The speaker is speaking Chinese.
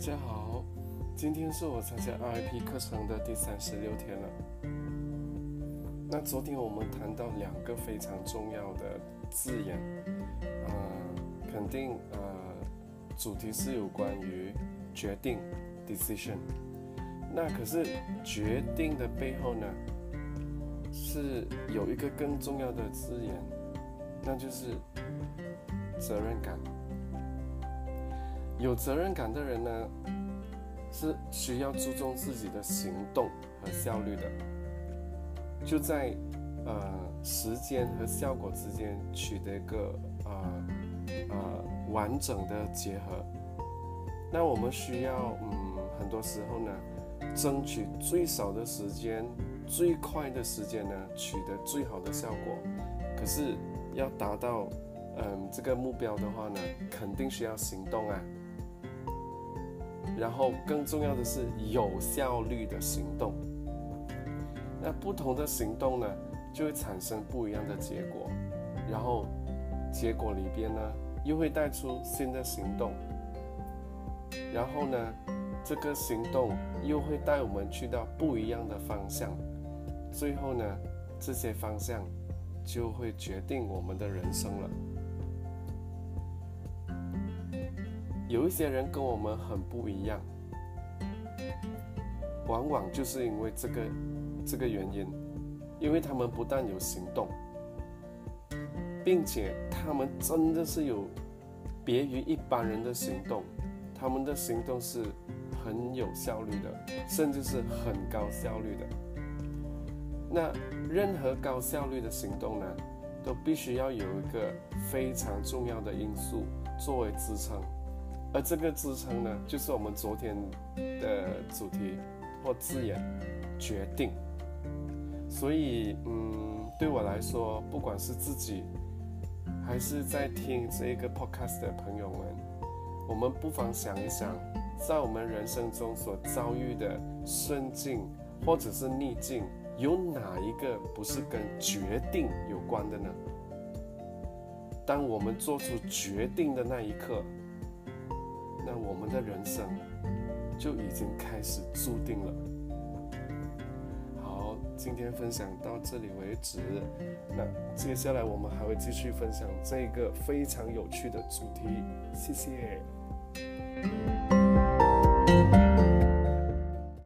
大家好，今天是我参加 RIP 课程的第三十六天了。那昨天我们谈到两个非常重要的字眼，呃，肯定呃，主题是有关于决定 （decision）。那可是决定的背后呢，是有一个更重要的字眼，那就是责任感。有责任感的人呢，是需要注重自己的行动和效率的，就在呃时间和效果之间取得一个呃呃完整的结合。那我们需要嗯很多时候呢，争取最少的时间、最快的时间呢，取得最好的效果。可是要达到嗯这个目标的话呢，肯定需要行动啊。然后更重要的是有效率的行动。那不同的行动呢，就会产生不一样的结果。然后结果里边呢，又会带出新的行动。然后呢，这个行动又会带我们去到不一样的方向。最后呢，这些方向就会决定我们的人生了。有一些人跟我们很不一样，往往就是因为这个这个原因，因为他们不但有行动，并且他们真的是有别于一般人的行动，他们的行动是很有效率的，甚至是很高效率的。那任何高效率的行动呢，都必须要有一个非常重要的因素作为支撑。而这个支撑呢，就是我们昨天的主题或字眼“决定”。所以，嗯，对我来说，不管是自己还是在听这一个 podcast 的朋友们，我们不妨想一想，在我们人生中所遭遇的顺境或者是逆境，有哪一个不是跟决定有关的呢？当我们做出决定的那一刻，那我们的人生就已经开始注定了。好，今天分享到这里为止。那接下来我们还会继续分享这个非常有趣的主题。谢谢。